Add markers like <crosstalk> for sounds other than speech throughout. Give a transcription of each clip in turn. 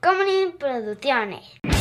Comedy Producciones.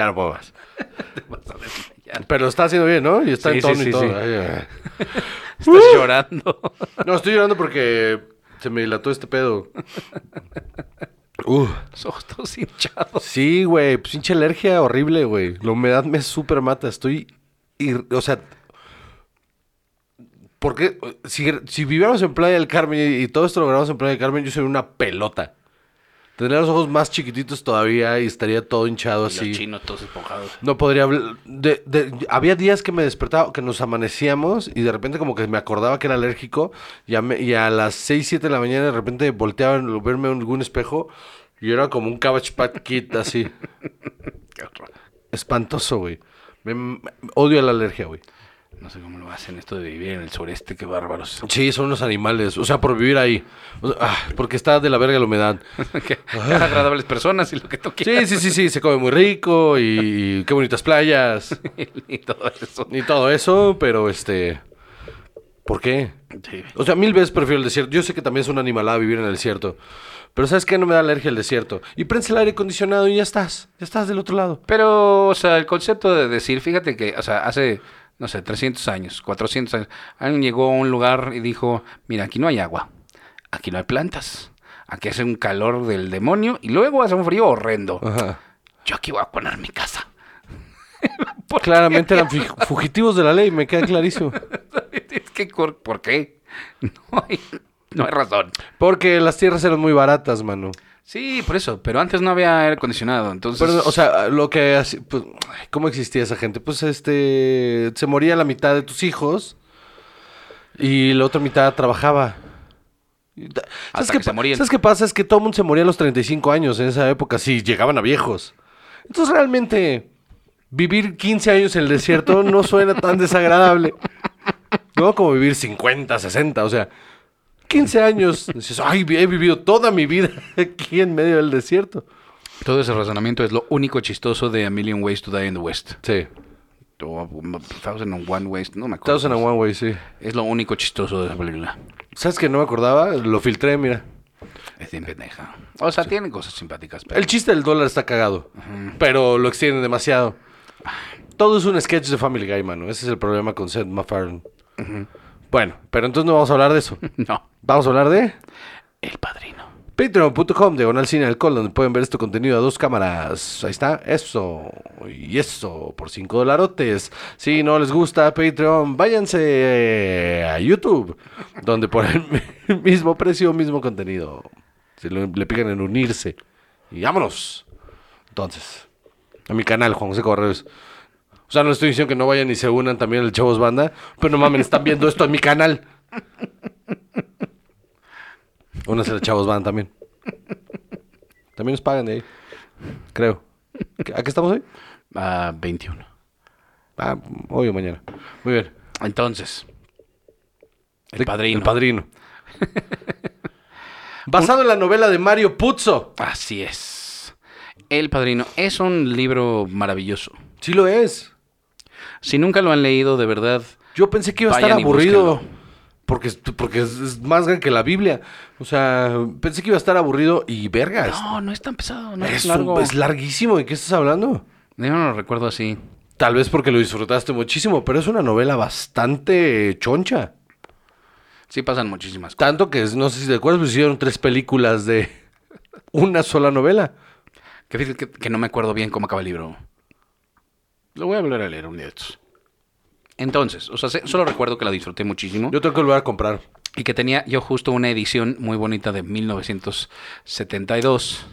Ya no puedo más. Pero está haciendo bien, ¿no? Y está Sí, en tono sí, y todo. sí. Ay, ay. <laughs> Estás llorando. No, estoy llorando porque se me dilató este pedo. Uh, Los ojos todos hinchados. sí, güey. Pues pinche alergia horrible, güey. La humedad me súper mata. Estoy... ir- O sea... Porque si, si viviéramos en Playa del Carmen y, y todo esto lo grabamos en Playa del Carmen, yo sería una pelota. Tendría los ojos más chiquititos todavía y estaría todo hinchado Y así. los chinos todos esponjados. No podría hablar. De, de- había días que me despertaba, que nos amanecíamos y de repente como que me acordaba que era alérgico y a, me- y a las 6, 7 de la mañana de repente volteaba a verme en algún espejo y era como un Cabbage Patch Kid así. <laughs> Qué. Espantoso, güey. Me- me- odio la alergia, güey. No sé cómo lo hacen esto de vivir en el sureste, qué bárbaros. Sí, son unos animales. O sea, por vivir ahí. O sea, ah, porque está de la verga la humedad. <laughs> qué, qué agradables personas y lo que tú Sí, quieras. sí, sí, sí. Se come muy rico y qué bonitas playas <laughs> y todo eso. y todo eso, pero este... ¿Por qué? Sí. O sea, mil veces prefiero el desierto. Yo sé que también es una animalada vivir en el desierto. Pero ¿sabes qué? No me da alergia el desierto. Y prensa el aire acondicionado y ya estás. Ya estás del otro lado. Pero, o sea, el concepto de decir, fíjate que, o sea, hace, no sé, 300 años, 400 años, alguien llegó a un lugar y dijo, mira, aquí no hay agua, aquí no hay plantas, aquí hace un calor del demonio y luego hace un frío horrendo. Ajá. Yo aquí voy a poner mi casa. <laughs> ¿Por Claramente eran fugitivos de la ley, me queda clarísimo. <laughs> Es que, ¿por por qué? <laughs> No hay, no hay razón. Porque las tierras eran muy baratas, mano. Sí, por eso, pero antes no había aire acondicionado, entonces... Pero, o sea, lo que... Pues, ¿Cómo existía esa gente? Pues, este... Se moría la mitad de tus hijos y la otra mitad trabajaba. Qué. ¿Sabes qué pasa? Es que todo el mundo se moría a los 35 años en esa época, si llegaban a viejos. Entonces, realmente, vivir 15 años en el desierto no suena tan desagradable. No como vivir 50, 60, o sea... 15 años, dices, ay, he vivido toda mi vida aquí en medio del desierto. Todo ese razonamiento es lo único chistoso de A Million Ways to Die in the West. Sí. O um, Thousand and One Ways, no me acuerdo. Thousand and One Way, sí. Es lo único chistoso de esa película. ¿Sabes que no me acordaba? Lo filtré, mira. Es bien pendeja. O sea, tiene cosas simpáticas. Pero... El chiste del dólar está cagado, pero lo extienden demasiado. Todo es un sketch de Family Guy, mano. Ese es el problema con Seth MacFarlane. Bueno, pero entonces no vamos a hablar de eso. <laughs> No. Vamos a hablar de El padrino. patreon.com, diagonal cine alcohol, donde pueden ver este contenido a dos cámaras. Ahí está, eso y eso, por cinco dolarotes. Si no les gusta Patreon, váyanse eh, a YouTube, donde por el <laughs> mismo precio, mismo contenido. Si le, le pican en unirse. Y vámonos. Entonces, a mi canal, Juan José Correos. O sea, no estoy diciendo que no vayan y se unan también al Chavos Banda, pero no mames, están viendo esto en mi canal. Únanse al Chavos Banda también. También nos pagan de ahí. Creo. ¿A qué estamos hoy? Ah, 21. Ah, hoy o mañana. Muy bien. Entonces. El padrino. El padrino. <laughs> Basado en la novela de Mario Puzo. Así es. El padrino es un libro maravilloso. Sí lo es. Si nunca lo han leído, de verdad. Yo pensé que iba a estar aburrido. Porque, es- porque es, es más grande que la Biblia. O sea, pensé que iba a estar aburrido y vergas. No, no es tan pesado, no es, es, largo. un- es larguísimo. ¿De qué estás hablando? Yo no lo recuerdo así. Tal vez porque lo disfrutaste muchísimo, pero es una novela bastante choncha. Sí pasan muchísimas cosas. Tanto que, no sé si te acuerdas, pues hicieron tres películas de <laughs> una sola novela. Que, que, que no me acuerdo bien cómo acaba el libro. Lo voy a volver a leer un día de estos. Entonces, o sea, se- solo recuerdo que la disfruté muchísimo. Yo tengo que volver a comprar. Y que tenía yo justo una edición muy bonita de 1972,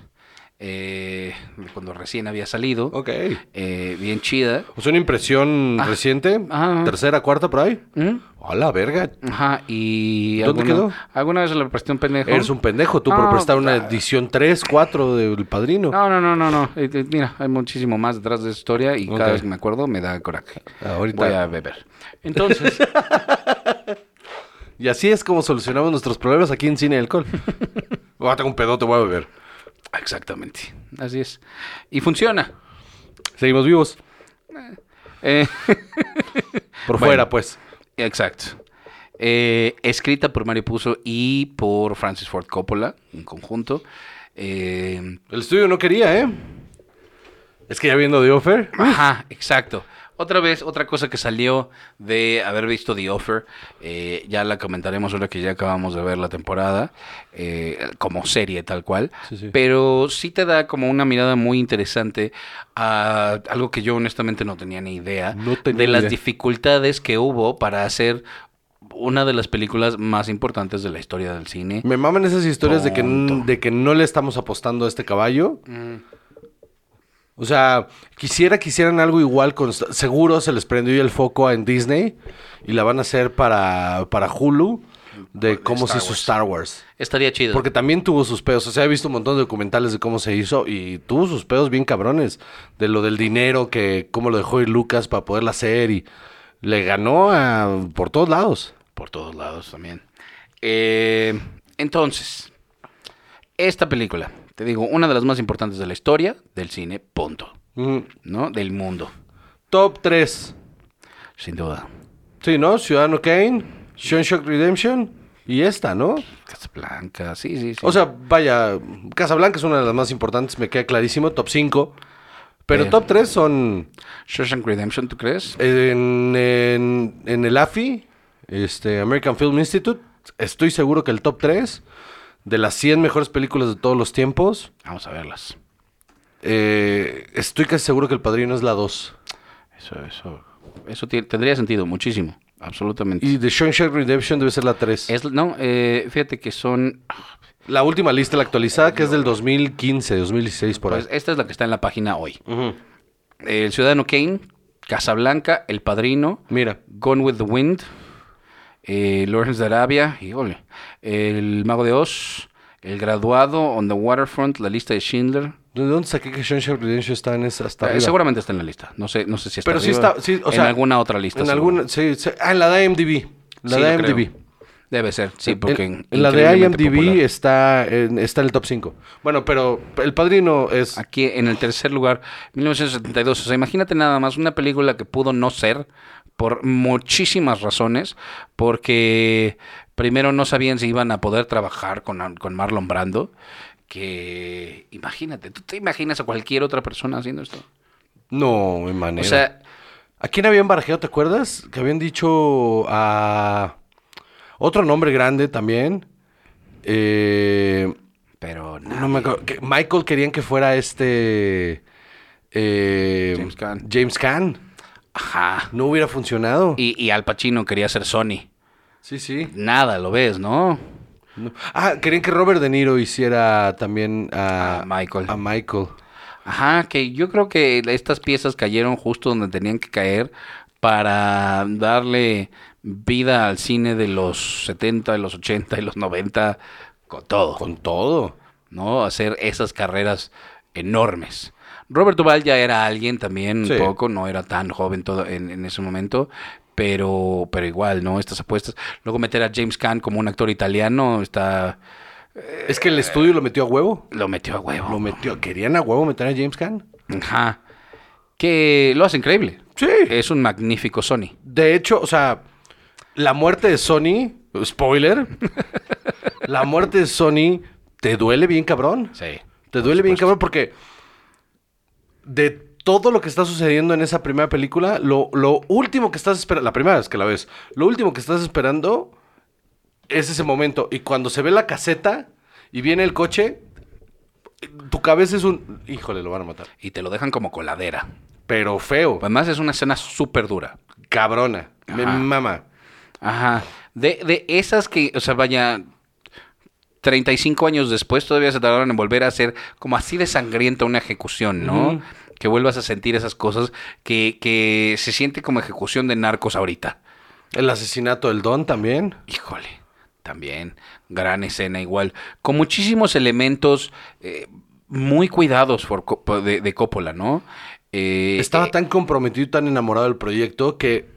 eh, cuando recién había salido. Ok. eh, bien chida. O sea, una impresión reciente. ajá. Tercera, cuarta, por ahí. ¿Mm? A la verga. Ajá, y... ¿Dónde alguna- quedó? ¿Alguna vez le presté un pendejo? Eres un pendejo tú por No, prestar una ah. edición 3, 4 del padrino. No, no, no, no, no. Eh, eh, mira, hay muchísimo más detrás de esa historia y cada vez que me acuerdo me da coraje. Ahorita. Voy a beber. Entonces, <laughs> Y así es como solucionamos nuestros problemas aquí en Cine y Alcohol. <laughs> Voy a tener un pedote, voy a beber. Exactamente, así es. Y funciona. Seguimos vivos. Eh, Por Bueno. fuera, pues. exacto. Eh, escrita por Mario Puzo y por Francis Ford Coppola en conjunto. Eh, El estudio no quería, ¿eh? Es que ya viendo The Offer. Ajá, exacto. Otra vez, otra cosa que salió de haber visto The Offer, eh, ya la comentaremos ahora que ya acabamos de ver la temporada, eh, como serie tal cual, Sí, sí. pero sí te da como una mirada muy interesante a algo que yo honestamente no tenía ni idea, No tenía de las idea. dificultades que hubo para hacer una de las películas más importantes de la historia del cine. Me maman esas historias de que, de que no le estamos apostando a este caballo. O sea, quisiera que hicieran algo igual con... Seguro se les prendió el foco en Disney y la van a hacer para, para Hulu de cómo se hizo Wars. Star Wars. Estaría chido. Porque también tuvo sus pedos. O sea, he visto un montón de documentales de cómo se hizo y tuvo sus pedos bien cabrones. De lo del dinero, que cómo lo dejó ir Lucas para poderla hacer y le ganó a, por todos lados. por todos lados también. Eh, entonces, esta película, te digo, una de las más importantes de la historia del cine, punto, Mm. ¿no? Del mundo, Top 3. sin duda. Sí, ¿no? Ciudadano Kane, Shawshank Redemption y esta, ¿no? Casablanca, sí, sí, sí. O sea, vaya, Casablanca es una de las más importantes, me queda clarísimo, top 5. Pero Eh. top 3 son Shawshank Redemption, ¿tú crees? en, en, en el AFI, este, American Film Institute. Estoy seguro que el top 3 de las 100 mejores películas de todos los tiempos, Vamos a verlas. eh, estoy casi seguro que El Padrino es la 2. Eso, eso, eso tendría sentido muchísimo, absolutamente. Y The Shawshank Redemption debe ser la 3. Es, no, eh, fíjate que son, La última lista, la actualizada, que es del 2015, 2016 por ahí. pues esta es la que está en la página hoy. El Ciudadano Kane, Casablanca, El Padrino, Mira, Gone with the Wind, eh, Lawrence de Arabia, híjole, El Mago de Oz, El Graduado, On the Waterfront, La Lista de Schindler. ¿de dónde saqué que Shawshank Redemption está en esa hasta Eh, seguramente está en la lista. No sé, no sé si está Pero sí arriba. está, sí, o en sea, alguna otra lista. En alguna, sí. Ah, en la de IMDb. La de. IMDb. Debe ser, sí, porque en, en la de IMDb popular. está en, está en el top 5. Bueno, pero El Padrino es... Aquí en el tercer lugar, 1972. O sea, imagínate nada más una película que pudo no ser por muchísimas razones, porque primero no sabían si iban a poder trabajar con, con Marlon Brando, que imagínate, ¿tú te imaginas a cualquier otra persona haciendo esto? No, O manera. sea, ¿A quién habían barajado, te acuerdas? Que habían dicho a... Otro nombre grande también. Eh, pero no me nadie. acuerdo. Michael querían que fuera este... eh, James Caan. James Caan. Ajá. No hubiera funcionado. Y, y Al Pacino quería ser Sony. Sí, sí. Nada, lo ves, ¿no? No. Ah, querían que Robert De Niro hiciera también a, A Michael. A Michael. Ajá, que yo creo que estas piezas cayeron justo donde tenían que caer para darle vida al cine de los 70, de los 80 y los 90 con todo, Con todo. ¿no? Hacer esas carreras enormes. Robert Duvall ya era alguien también Sí. un poco, no era tan joven todo en, en ese momento, pero, pero igual, ¿no? Estas apuestas. Luego meter a James Caan como un actor italiano está... Es que el estudio lo metió a huevo. Lo metió a huevo. Lo metió. ¿Querían a huevo meter a James Caan? Ajá. Que lo hace increíble. Sí. Es un magnífico Sony. De hecho, o sea, la muerte de Sony, spoiler, <laughs> la muerte de Sony te duele bien cabrón. Sí. Te duele bien cabrón porque de todo lo que está sucediendo en esa primera película, lo, lo último que estás esperando, la primera vez que la ves, lo último que estás esperando es ese momento. Y cuando se ve la caseta y viene el coche, tu cabeza es un... Híjole, lo van a matar. Y te lo dejan como coladera. Pero feo, Además es una escena súper dura. cabrona. Me Ajá. mama. Ajá. De, de esas que, o sea, vaya, 35 años después todavía se tardaron en volver a hacer como así de sangrienta una ejecución, ¿no? Que vuelvas a sentir esas cosas que, que se siente como ejecución de narcos ahorita. El asesinato del Don también. Híjole, también, gran escena igual, con muchísimos elementos eh, muy cuidados por- de, de Coppola, ¿no? Eh, Estaba eh, tan comprometido y tan enamorado del proyecto que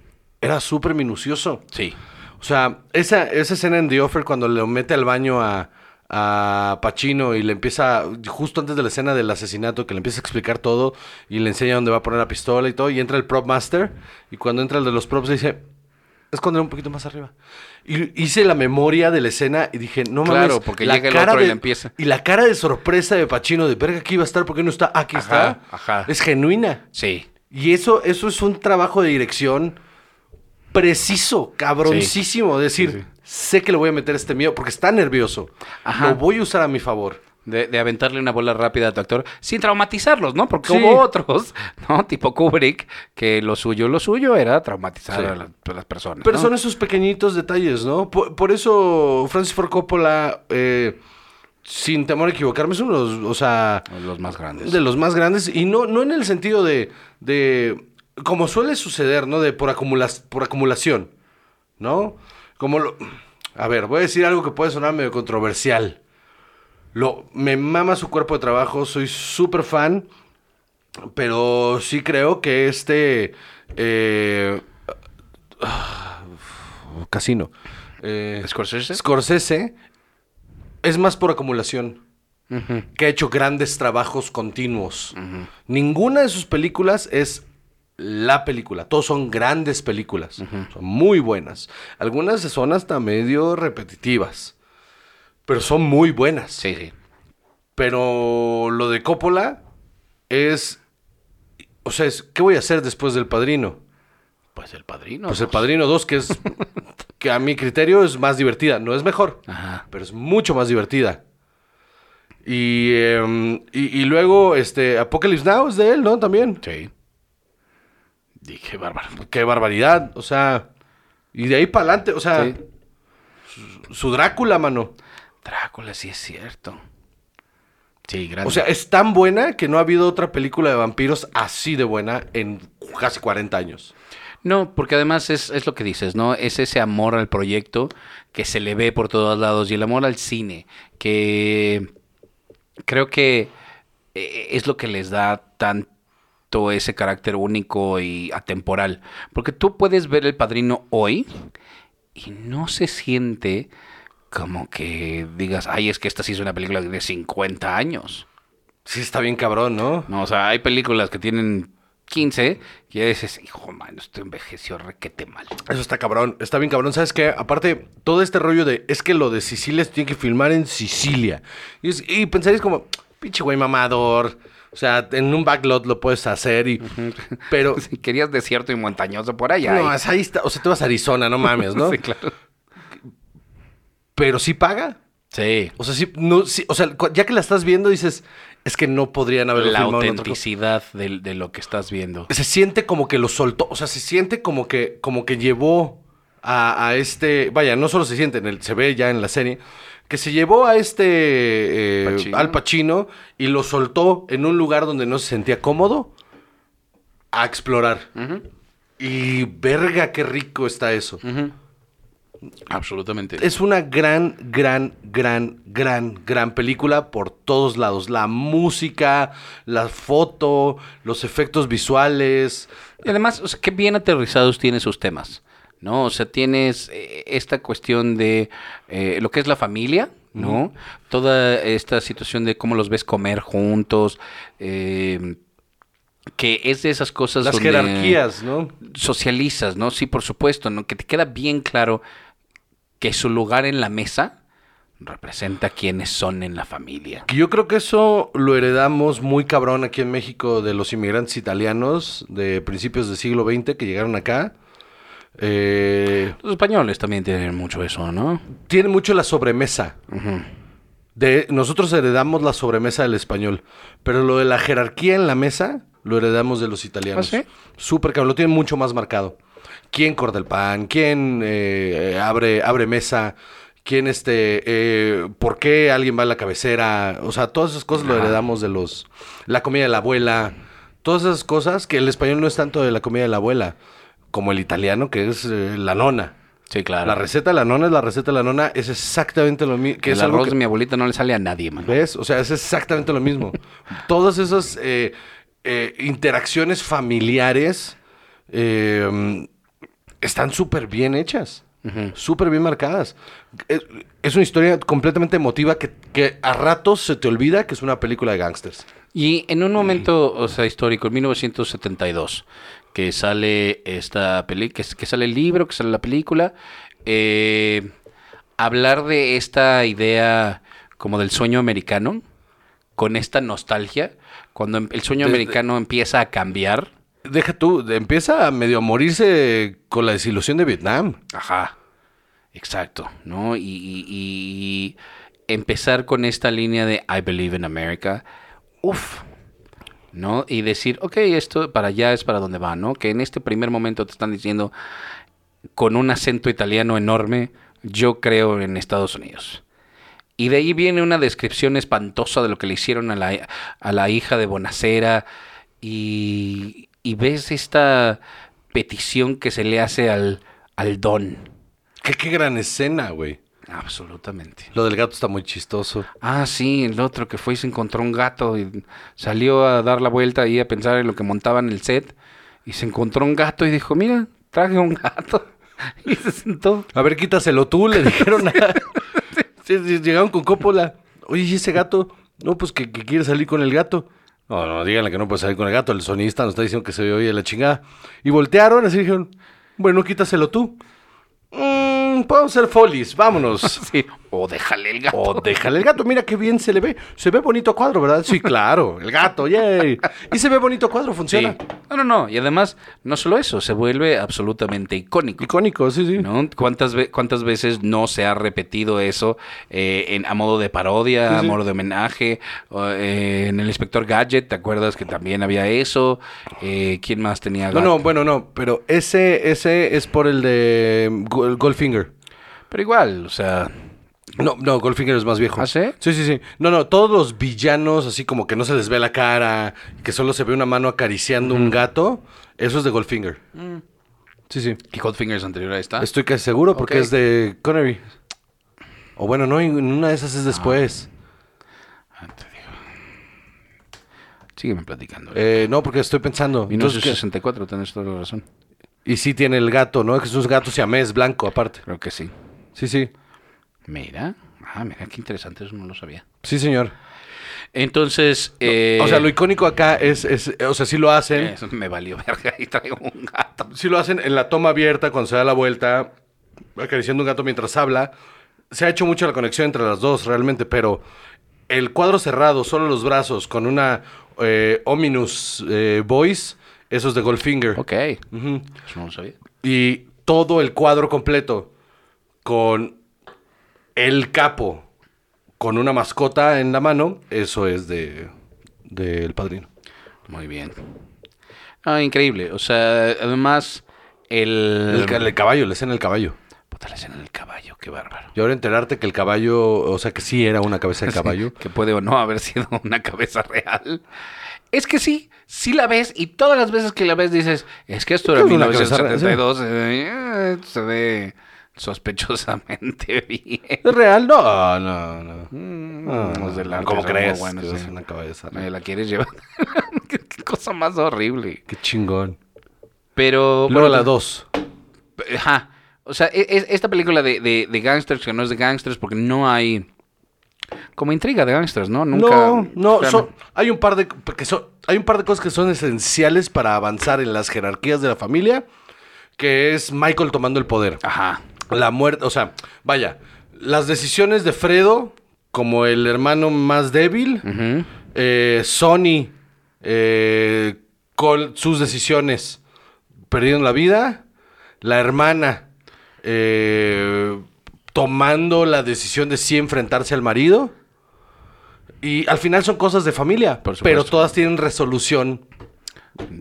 era súper minucioso. Sí, O sea, esa, esa escena en The Offer cuando le mete al baño a, a Pacino y le empieza, justo antes de la escena del asesinato, que le empieza a explicar todo y le enseña dónde va a poner la pistola y todo, y entra el prop master, y cuando entra el de los props le dice, esconder un poquito más arriba. Y hice la memoria de la escena y dije, no mames. Claro, porque la llega el cara otro y de- le empieza. Y la cara de sorpresa de Pacino, de verga, aquí iba a estar, ¿por qué no está? Aquí Ajá, está. ajá. Es genuina. sí, Y eso, eso es un trabajo de dirección preciso, cabroncísimo. Decir, Sí, sí. sé que le voy a meter este miedo porque está nervioso. Ajá. Lo voy a usar a mi favor. de, de aventarle una bola rápida a tu actor sin traumatizarlos, ¿no? Porque Sí. hubo otros, <laughs> ¿no? Tipo Kubrick, que lo suyo, lo suyo era traumatizar Sí. a, la- a las personas. Pero ¿no? son esos pequeñitos detalles, ¿no? Por, por eso Francis Ford Coppola, eh, sin temor a equivocarme, es uno de los, o sea, los más grandes. de los más grandes. Y no, no en el sentido de, de, como suele suceder, ¿no? De por, acumulas- por acumulación, ¿no? Como lo... A ver, voy a decir algo que puede sonar medio controversial. Lo, me mama su cuerpo de trabajo, soy súper fan, pero sí creo que este... eh, ah, casino. eh, ¿Scorsese? Scorsese es más por acumulación que ha hecho grandes trabajos continuos. Ninguna de sus películas es la película. Todos son grandes películas. Son muy buenas. Algunas son hasta medio repetitivas. Pero son muy buenas. Sí, sí. Pero lo de Coppola es... O sea, es, ¿qué voy a hacer después del Padrino? Pues el padrino. Pues el Padrino 2, que es... que a mi criterio es más divertida. No es mejor Ajá. pero es mucho más divertida. Y, em, y, y luego, este, Apocalypse Now es de él, ¿no? También. Sí. Dije, bárbaro. Qué barbaridad, o sea, y de ahí para adelante, o sea, Sí. su, su Drácula, mano. Drácula, sí es cierto. Sí, grande. O sea, es tan buena que no ha habido otra película de vampiros así de buena en casi 40 años. No, porque además es, es lo que dices, ¿no? Es ese amor al proyecto que se le ve por todos lados y el amor al cine, que creo que eh, es lo que les da ese carácter único y atemporal. Porque tú puedes ver El Padrino hoy y no se siente como que digas, ay, es que esta sí es una película de 50 años. Sí, está bien cabrón, ¿no? No, o sea, hay películas que tienen 15 y dices, hijo, man, esto envejeció requete mal. Eso está cabrón, está bien cabrón. ¿Sabes qué? Aparte, todo este rollo de, es que lo de Sicilia se tiene que filmar en Sicilia. Y, es- y pensaréis como, pinche güey mamador. O sea, en un backlot lo puedes hacer y... <laughs> Pero... Si querías desierto y montañoso por allá. No, es ahí está. O sea, te vas a Arizona, no mames, ¿no? <laughs> Sí, claro. Pero sí paga. Sí. O sea, sí, no, sí, o sea, ya que la estás viendo, dices, es que no podrían haberlo La autenticidad de, de lo que estás viendo. Se siente como que lo soltó, o sea, se siente como que, como que llevó a, a este, vaya, no solo se siente, en el, se ve ya en la serie, que se llevó a este, eh, Pacino. al Pacino y lo soltó en un lugar donde no se sentía cómodo a explorar. Y verga, qué rico está eso. Absolutamente. Es una gran, gran, gran, gran, gran película por todos lados. La música, la foto, los efectos visuales. Y además, o sea, qué bien aterrizados tiene sus temas, ¿no? O sea, tienes eh, esta cuestión de eh, lo que es la familia, ¿no? Toda esta situación de cómo los ves comer juntos, eh, que es de esas cosas Las donde jerarquías, ¿no? socializas, ¿no? Sí, por supuesto, ¿no? Que te queda bien claro que su lugar en la mesa representa quiénes son en la familia. Yo creo que eso lo heredamos muy cabrón aquí en México de los inmigrantes italianos de principios del siglo XX que llegaron acá. Eh, Los españoles también tienen mucho eso, ¿no? tiene mucho la sobremesa. De, nosotros heredamos la sobremesa del español, pero lo de la jerarquía en la mesa lo heredamos de los italianos. ¿Ah, sí? Súper cabrón, lo tienen mucho más marcado. quién corta el pan, quién eh, abre, abre mesa, quién este, eh, por qué alguien va a la cabecera, o sea, todas esas cosas lo heredamos de los, la comida de la abuela, todas esas cosas que el español no es tanto de la comida de la abuela, como el italiano que es eh, la nona. Sí, claro. La receta de la nona es la receta de la nona, es exactamente lo mismo. que es el algo que- de mi abuelita no le sale a nadie, man. ¿Ves? O sea, es exactamente lo mismo. <laughs> Todas esas eh, eh, interacciones familiares eh, están súper bien hechas. Ujú. Súper bien marcadas. Es, es una historia completamente emotiva que, que a ratos se te olvida que es una película de gángsters. Y en un momento, o sea, histórico, en 1972, que sale esta película, que, que sale el libro, que sale la película, eh, hablar de esta idea como del sueño americano, con esta nostalgia, cuando em- el sueño Desde- americano empieza a cambiar. Deja tú, empieza a medio a morirse con la desilusión de Vietnam. Ajá, exacto, ¿no? Y, y- y empezar con esta línea de I believe in America, uff, ¿no? Y decir, ok, esto para allá es para donde va, ¿no? Que en este primer momento te están diciendo con un acento italiano enorme, yo creo en Estados Unidos. Y de ahí viene una descripción espantosa de lo que le hicieron a la, a la hija de Bonacera. Y, y ves esta petición que se le hace al, al don. Qué, qué gran escena, güey. Absolutamente. Lo del gato está muy chistoso. Ah, sí, el otro que fue y se encontró un gato y salió a dar la vuelta y a pensar en lo que montaban en el set. Y se encontró un gato y dijo, mira, traje un gato. <laughs> Y se sentó. A ver, quítaselo tú, le dijeron. a- <laughs> Sí, sí, llegaron con Coppola. Oye, ¿y ese gato? No, pues que, que quiere salir con el gato. No, no, díganle que no puede salir con el gato. El sonista nos está diciendo que se oye la chingada. Y voltearon, así dijeron, bueno, quítaselo tú. Mmm, podemos hacer folies, vámonos. <laughs> Sí. O déjale el gato. O déjale el gato, mira qué bien se le ve. Se ve bonito cuadro, ¿verdad? Sí, claro, el gato, yay. Y se ve bonito cuadro, Sí. funciona. No, no, no. Y además, no solo eso, se vuelve absolutamente icónico. Icónico, sí, sí. ¿no? ¿Cuántas, ve- ¿Cuántas veces no se ha repetido eso eh, en, a modo de parodia, Sí, a modo de homenaje? eh, en el Inspector Gadget, ¿te acuerdas que también había eso? Eh, ¿Quién más tenía No, gato? no, bueno, no, pero ese, ese es por el de Goldfinger. Pero igual, o sea, No, no, Goldfinger es más viejo. ¿Ah, sí? Sí, sí, sí. No, no, todos los villanos, así como que no se les ve la cara, que solo se ve una mano acariciando un gato, eso es de Goldfinger. Sí, sí. ¿y Goldfinger es anterior a esta? Estoy casi seguro porque. Ok. es de Connery. O bueno, no, en una de esas es después. Ah, te digo. Sígueme platicando. Eh, no, porque estoy pensando. Entonces, ¿qué? 1964, tienes toda la razón. Y sí tiene el gato, ¿no? Que es un gato siamés blanco aparte. Creo que sí. Sí, sí. Mira. Ah, mira, qué interesante, eso no lo sabía. Sí, señor. Entonces, eh, o sea, lo icónico acá es, es- o sea, sí lo hacen. eso me valió verga y traigo un gato. Sí lo hacen en la toma abierta cuando se da la vuelta, acariciando un gato mientras habla. Se ha hecho mucho la conexión entre las dos realmente, pero el cuadro cerrado, solo los brazos, con una eh, ominous eh, voice, eso es de Goldfinger. Ok, eso no lo sabía. Y todo el cuadro completo con el capo, con una mascota en la mano, eso es de del padrino. Muy bien. Ah, increíble. O sea, además, el... El, el caballo, la escena del caballo. Puta, la escena del caballo, qué bárbaro. Y ahora enterarte que el caballo, o sea, que sí era una cabeza de <laughs> caballo. que puede o no haber sido una cabeza real. Es que sí, sí la ves y todas las veces que la ves dices, es que esto era Es una cabeza real, 1972, eh, se ve sospechosamente <laughs> bien. ¿Es real? No, no, no. Mm, No, los del no, arte ¿Cómo crees? que es sí. una cabeza. Me la quieres llevar. <laughs> qué, qué cosa más horrible. Qué chingón. Pero... Luego bueno, la 2. Ajá. O sea, e- e- esta película de, de, de gangsters que no es de gangsters porque no hay como intriga de gangsters, ¿no? Nunca. No, no, son- hay un par de que son, hay un par de cosas que son esenciales para avanzar en las jerarquías de la familia, que es Michael tomando el poder. Ajá. La muerte, o sea, vaya, las decisiones de Fredo como el hermano más débil, eh, Sony eh, con sus decisiones perdiendo la vida, la hermana eh, tomando la decisión de sí enfrentarse al marido. Y al final son cosas de familia, pero todas tienen resolución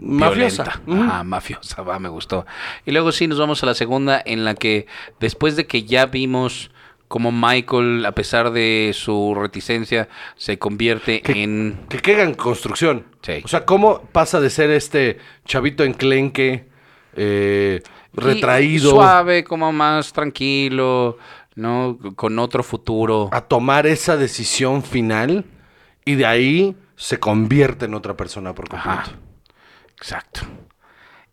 Mafiosa. violenta. Ajá, mafiosa, va, me gustó. Y luego sí, nos vamos a la segunda en la que después de que ya vimos como Michael, a pesar de su reticencia, se convierte Que- en... Que queda en construcción. Sí. O sea, ¿cómo pasa de ser este chavito enclenque, eh, retraído, y Suave, como más tranquilo, ¿no? Con otro futuro. a tomar esa decisión final y de ahí se convierte en otra persona por completo? Ajá. Exacto.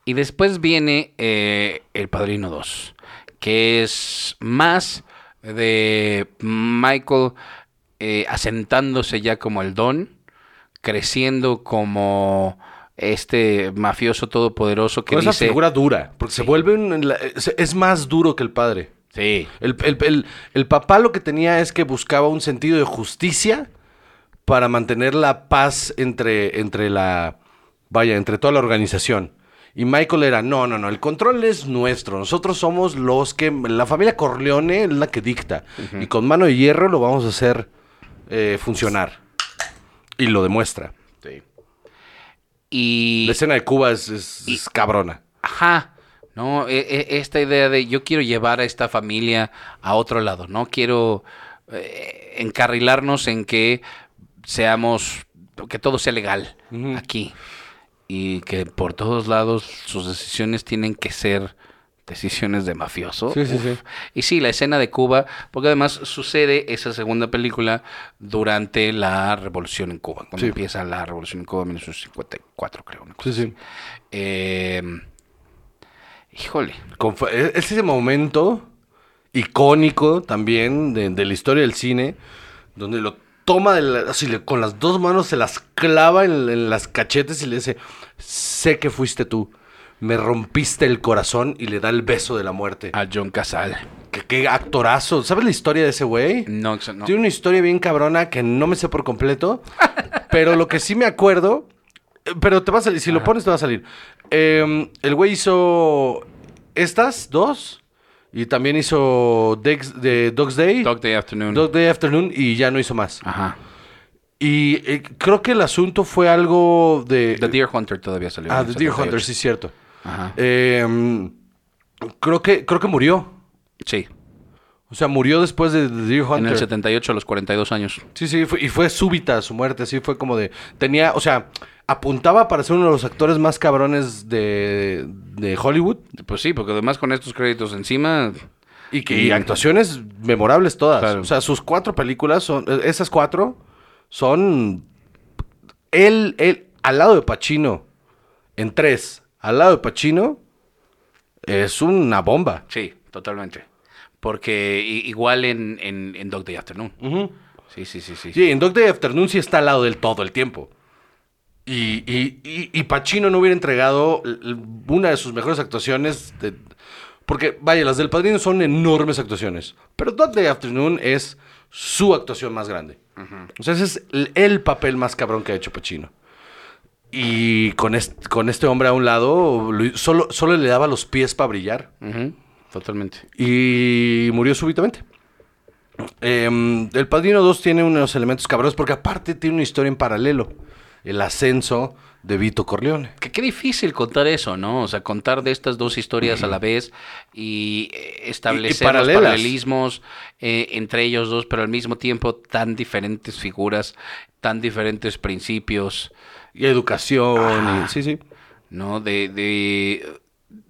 Y después viene eh, El Padrino 2, que es más de Michael eh, asentándose ya como el don, creciendo como este mafioso todopoderoso que Con esa dice... figura dura, porque se vuelve un- es, es más duro que el padre. Sí, El, el- el- el papá lo que tenía es que buscaba un sentido de justicia para mantener la paz entre, entre la, vaya, entre toda la organización. Y Michael era, no, no, no, el control es nuestro. Nosotros somos los que, la familia Corleone es la que dicta. Y con mano de hierro lo vamos a hacer eh, funcionar. Y lo demuestra. y... La escena de Cuba es, es- es cabrona. Ajá, ¿no? E- e- esta idea de yo quiero llevar a esta familia a otro lado, ¿no? Quiero eh, encarrilarnos en que seamos, que todo sea legal aquí. Y que por todos lados sus decisiones tienen que ser decisiones de mafioso. Sí, sí, sí. Y sí, la escena de Cuba, porque además sucede esa segunda película durante la revolución en Cuba, cuando empieza la revolución en Cuba en 1954, creo. una cosa Sí, sí. eh, híjole. Es es ese momento icónico también de, de la historia del cine, donde lo toma de la- así, le- con las dos manos, se las clava en, en las cachetes y le dice, sé que fuiste tú, me rompiste el corazón y le da el beso de la muerte. A John Casal. Que qué actorazo. ¿Sabes la historia de ese güey? No, no. Tiene una historia bien cabrona que no me sé por completo, pero lo que sí me acuerdo, pero te va a salir, si lo pones te va a salir. Eh, el güey hizo estas dos y también hizo Dex- de Dog's Day, Dog Day Afternoon. Dog Day Afternoon y ya no hizo más. Ajá. Y eh, creo que el asunto fue algo de... The Deer Hunter todavía salió. ah, The Deer 78. Hunter, sí cierto. Ajá. Eh, creo, que, creo que murió. Sí. O sea, murió después de The Deer Hunter. En el 78 a los 42 años. Sí, sí, fue- y fue súbita su muerte, así fue como de... Tenía, o sea, apuntaba para ser uno de los actores más cabrones de, de Hollywood Pues sí, porque además con estos créditos encima. y que Y- actuaciones memorables todas. Claro. O sea, sus cuatro películas, son eh, esas cuatro, son... Él, él, al lado de Pacino, en tres, al lado de Pacino, es una bomba. Sí, totalmente. Porque igual en, en, en Dog Day Afternoon. Sí, sí, sí, sí. Sí, en Dog Day Afternoon sí está al lado del todo el tiempo. Y, y, y, y Pacino no hubiera entregado una de sus mejores actuaciones. de- porque, vaya, las del Padrino son enormes actuaciones. Pero Day Afternoon es su actuación más grande. O sea, ese es el, el papel más cabrón que ha hecho Pacino. Y con este, con este hombre a un lado, lo- solo, solo le daba los pies para brillar. Totalmente. Y murió súbitamente. Em, el Padrino 2 tiene unos elementos cabrones porque aparte tiene una historia en paralelo. El ascenso de Vito Corleone. Que qué difícil contar eso, ¿no? O sea, contar de estas dos historias a la <clears throat> vez y eh, establecer los paralelismos eh, entre ellos dos, pero al mismo tiempo tan diferentes figuras, tan diferentes principios, Y educación. Y- sí, sí. ¿no? De, de...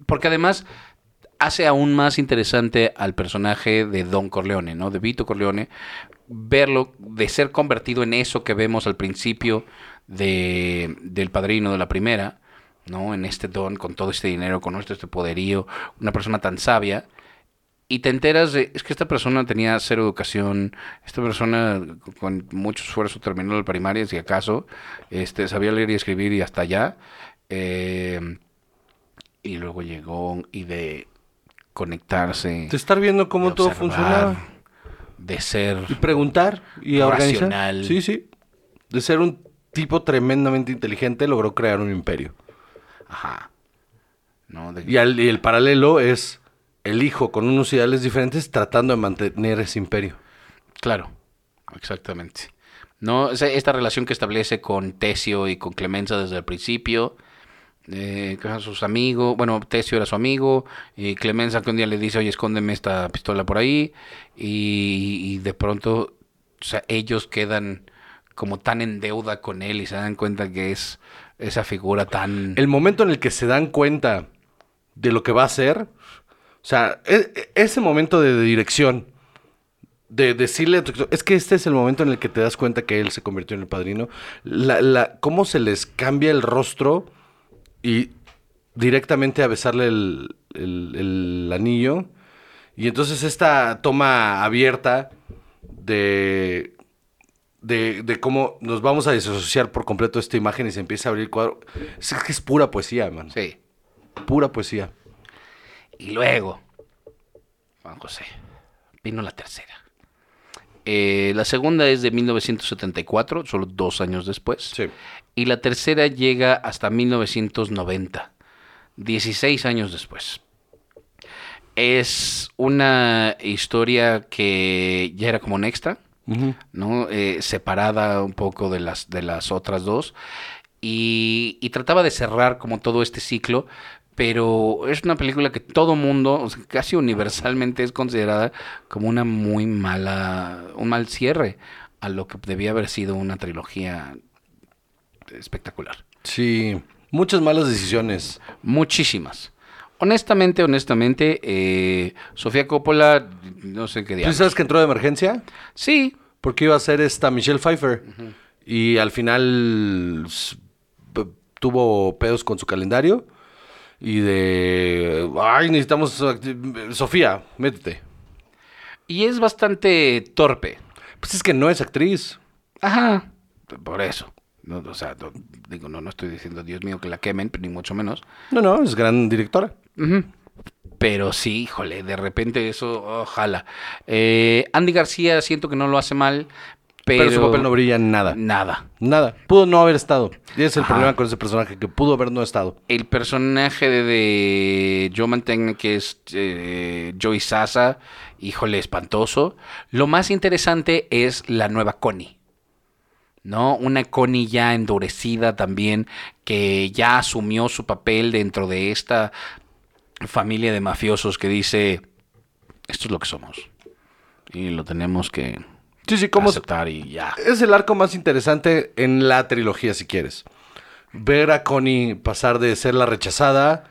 Porque además hace aún más interesante al personaje de Don Corleone, ¿no? De Vito Corleone, verlo, de ser convertido en eso que vemos al principio de, del padrino de la primera, ¿no? En este don, con todo este dinero, con todo este poderío, una persona tan sabia, y te enteras de, es que esta persona tenía cero educación, esta persona con mucho esfuerzo terminó la primaria, si acaso, este, sabía leer y escribir y hasta allá, eh, y luego llegó y de conectarse, De estar viendo cómo todo funcionaba. de ser Y preguntar y organizar. Sí, sí. De ser un tipo tremendamente inteligente, logró crear un imperio. Ajá. ¿no? De- Y, al- y el paralelo es el hijo con unos ideales diferentes tratando de mantener ese imperio. Claro, exactamente. No, esta relación que establece con Tesio y con Clemenza desde el principio, eh, sus amigos, bueno, Tesio era su amigo, y Clemenza que un día le dice, oye, escóndeme esta pistola por ahí, y, y de pronto, o sea, ellos quedan como tan en deuda con él y se dan cuenta que es esa figura tan... El momento en el que se dan cuenta de lo que va a hacer, o sea, e- e- ese momento de, de dirección, de decirle, a tu- es que este es el momento en el que te das cuenta que él se convirtió en el padrino, la, la, cómo se les cambia el rostro y directamente a besarle el, el- el anillo, y entonces esta toma abierta de, de, de cómo nos vamos a disociar por completo esta imagen y se empieza a abrir el cuadro. Es que es pura poesía, man. Sí. Pura poesía. Y luego, Juan José, vino la tercera. Eh, la segunda es de 1974, solo dos años después. Sí. Y la tercera llega hasta 1990, 16 años después. Es una historia que ya era como un extra, ¿no? Eh, separada un poco de las, de las otras dos. Y, y trataba de cerrar como todo este ciclo, pero es una película que todo mundo, o sea, casi universalmente es considerada como una muy mala, un mal cierre a lo que debía haber sido una trilogía espectacular. Sí. Muchas malas decisiones. Muchísimas. Honestamente, honestamente, eh, Sofía Coppola, no sé qué ¿Tú diablos. sabes que entró de emergencia? Sí, Porque iba a ser esta Michelle Pfeiffer. Y al final tuvo pedos con su calendario. Y de. Ay, necesitamos. Sofía, métete. y es bastante torpe. Pues es que no es actriz. Ajá, por eso. No, o sea, no- digo, no, no estoy diciendo, Dios mío, que la quemen, ni mucho menos. No, no, es gran directora. Pero sí, híjole, de repente eso, ojalá. Eh, Andy García siento que no lo hace mal, pero... Pero, su papel no brilla en nada. Nada. Nada. Pudo no haber estado. Y ese es el Ajá. problema con ese personaje, que pudo haber no estado. El personaje de, de Joe Mantegna, que es eh, Joey Sasa, híjole, espantoso. Lo más interesante es la nueva Connie. ¿No? Una Connie ya endurecida también, que ya asumió su papel dentro de esta familia de mafiosos que dice, esto es lo que somos. Y lo tenemos que Sí, sí, como aceptar y ya. es el arco más interesante en la trilogía, si quieres. Ver a Connie pasar de ser la rechazada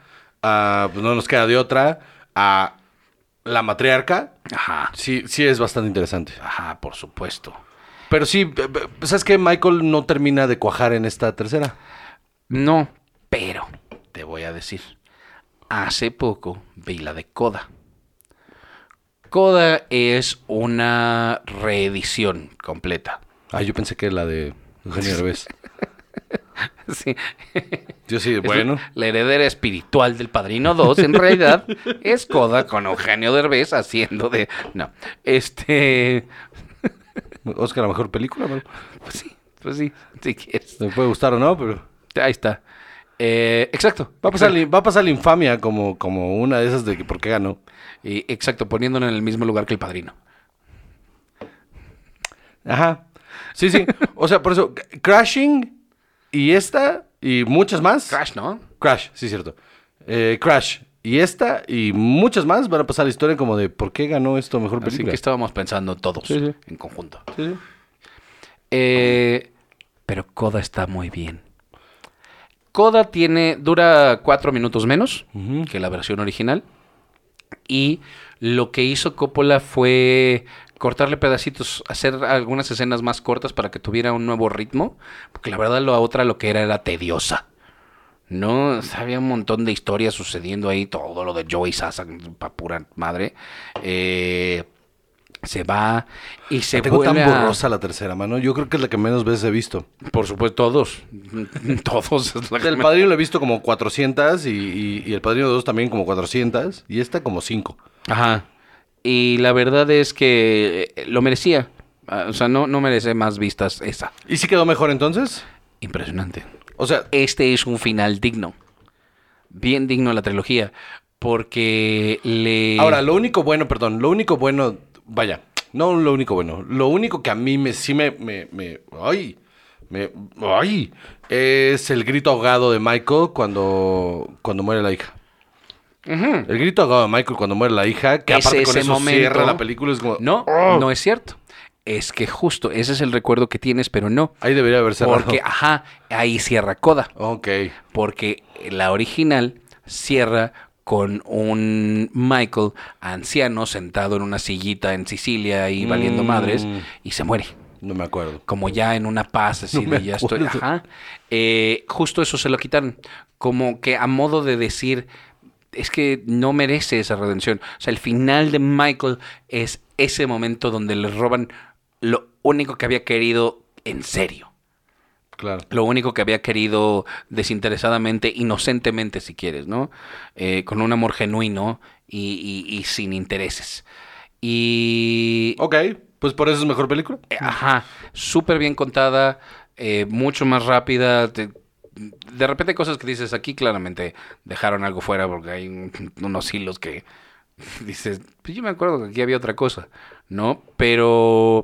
a, pues no nos queda de otra, a la matriarca, Ajá, sí, sí es bastante interesante. ajá, por supuesto. Pero sí, b- b- ¿sabes qué? Michael no termina de cuajar en esta tercera. No, pero te voy a decir. Hace poco vi la de Coda. Coda es una reedición completa. Ah, yo pensé que la de Eugenio Derbez. <laughs> Sí. Yo sí, Es bueno. La heredera espiritual del Padrino 2, en realidad, <laughs> es Coda con Eugenio Derbez haciendo de... No, este... <laughs> Oscar, la mejor película, ¿no? Pues sí, pues sí, si quieres. Me puede gustar o no, pero... Ahí está. Eh, exacto. Va a pasar, la- va a pasar la infamia como, como una de esas de que por qué ganó. Y, exacto, poniéndolo en el mismo lugar que el Padrino. Ajá. Sí, sí. O sea, por eso, Crashing y esta y muchas más. Crash, ¿no? Crash, sí, cierto. Eh, Crash y esta y muchas más van a pasar la historia como de por qué ganó esto mejor Así película. que estábamos pensando todos Sí, sí. en conjunto. Sí, sí. Eh, pero Coda está muy bien. Coda tiene, dura cuatro minutos menos que la versión original. Y lo que hizo Coppola fue cortarle pedacitos, hacer algunas escenas más cortas para que tuviera un nuevo ritmo. Porque la verdad la otra lo que era era tediosa. No, había un montón de historias sucediendo ahí, todo lo de Joey Sasa, pa' pura madre. Eh, se va y se La tan vuelve a- borrosa la tercera, mano. Yo creo que es la que menos veces he visto. Por supuesto, todos. <laughs> todos. es la que El me- Padrino lo he visto como 400 y, y- y El Padrino 2 también como 400 y esta como 5. Ajá. Y la verdad es que eh, lo merecía. Ah, O sea, no, no merece más vistas esa. ¿Y si quedó mejor entonces? Impresionante. O sea, Este es un final digno. Bien digno de la trilogía. Porque le... ahora lo único bueno, perdón, lo único bueno, vaya, no lo único bueno, lo único que a mí me sí me, me, me- ay, Me- ¡Ay! Es el grito ahogado de Michael cuando, cuando muere la hija. El grito ahogado de Michael cuando muere la hija, que Es aparte con eso momento- cierra la película, es como... No, ¡Oh! no es cierto. Es que justo ese es el recuerdo que tienes, pero no. Ahí debería haber cerrado. Porque, ajá, ahí cierra Coda. Ok. Porque la original cierra con un Michael anciano sentado en una sillita en Sicilia y valiendo Mm. madres y se muere. No me acuerdo. Como ya en una paz, así No de ya estoy. Ajá. Eh, justo eso se lo quitaron. Como que a modo de decir, es que no merece esa redención. O sea, el final de Michael es ese momento donde le roban lo único que había querido en serio. Claro. Lo único que había querido desinteresadamente, inocentemente, si quieres, ¿no? Eh, con un amor genuino y, y- y sin intereses. Y. Ok, pues por eso es mejor película. eh, Ajá, súper bien contada, eh, mucho más rápida. te- de repente hay cosas que dices aquí claramente dejaron algo fuera porque hay un- unos hilos que <laughs> dices, pues yo me acuerdo que aquí había otra cosa, ¿no? Pero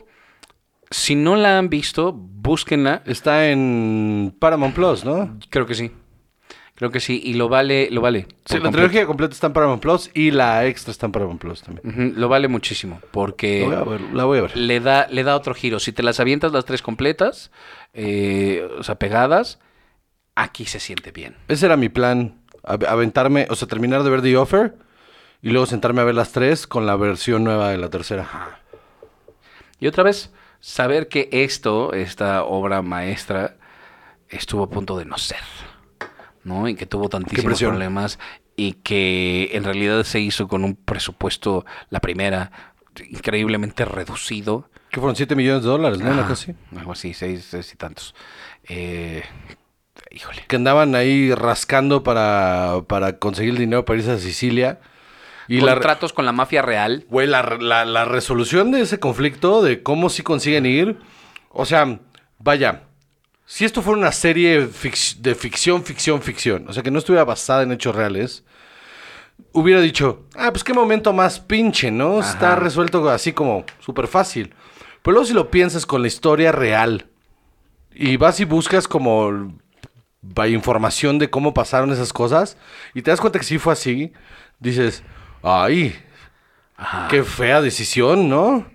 si no la han visto, búsquenla. Está en Paramount Plus, ¿no? Creo que sí. Creo que sí. Y lo vale, lo vale. Sí, la trilogía completa está en Paramount Plus y la extra está en Paramount Plus también. Lo vale muchísimo. Porque La voy a ver. La voy a ver. le da, le da otro giro. Si te las avientas las tres completas, eh, o sea, pegadas, aquí se siente bien. Ese era mi plan. av- Aventarme, o sea, terminar de ver The Offer y luego sentarme a ver las tres con la versión nueva de la tercera. Y otra vez, saber que esto, esta obra maestra, estuvo a punto de no ser. ¿No? Y que tuvo tantísimos problemas y que en realidad se hizo con un presupuesto, la primera, increíblemente reducido. Que fueron 7 millones de dólares, ¿no? Cosa así. Algo así, seis, seis y tantos. Eh, híjole. Que andaban ahí rascando para, para conseguir el dinero para irse a Sicilia. Y la, Contratos con la mafia real. Güey, la, la- la resolución de ese conflicto, de cómo sí consiguen ir. O sea, vaya. Si esto fuera una serie fic- de ficción, ficción, ficción. O sea, que no estuviera basada en hechos reales. Hubiera dicho, ah, pues qué momento más pinche, ¿no? Está resuelto así como súper fácil. Pero luego si lo piensas con la historia real. Y vas y buscas como información de cómo pasaron esas cosas. Y te das cuenta que sí fue así. Dices, ay, Ajá. Qué fea decisión, ¿no?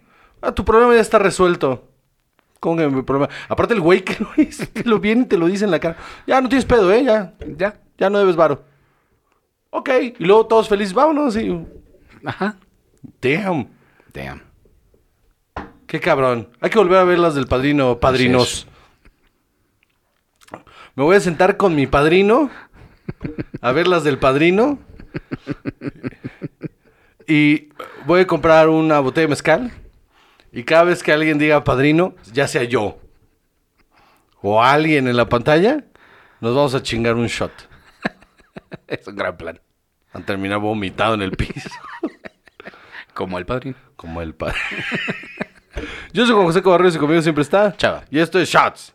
Ah, tu problema ya está resuelto. ¿Cómo que mi problema? Aparte el güey que lo, <laughs> hizo, que lo viene y te lo dice en la cara. Ya no tienes pedo, ¿eh? Ya, Ya. ya no debes varo. Ok. Y luego todos felices, vámonos. Y... Ajá. Damn. Damn. Qué cabrón. Hay que volver a ver las del padrino, padrinos. Me voy a sentar con mi padrino a ver las del padrino. Y voy a comprar una botella de mezcal. Y cada vez que alguien diga padrino, ya sea yo o alguien en la pantalla, nos vamos a chingar un shot. <laughs> Es un gran plan. A terminar vomitado en el piso. Como el padrino. Como el padre. <laughs> Yo soy Juan José Cobarrios y conmigo siempre está Chava. Y esto es Shots.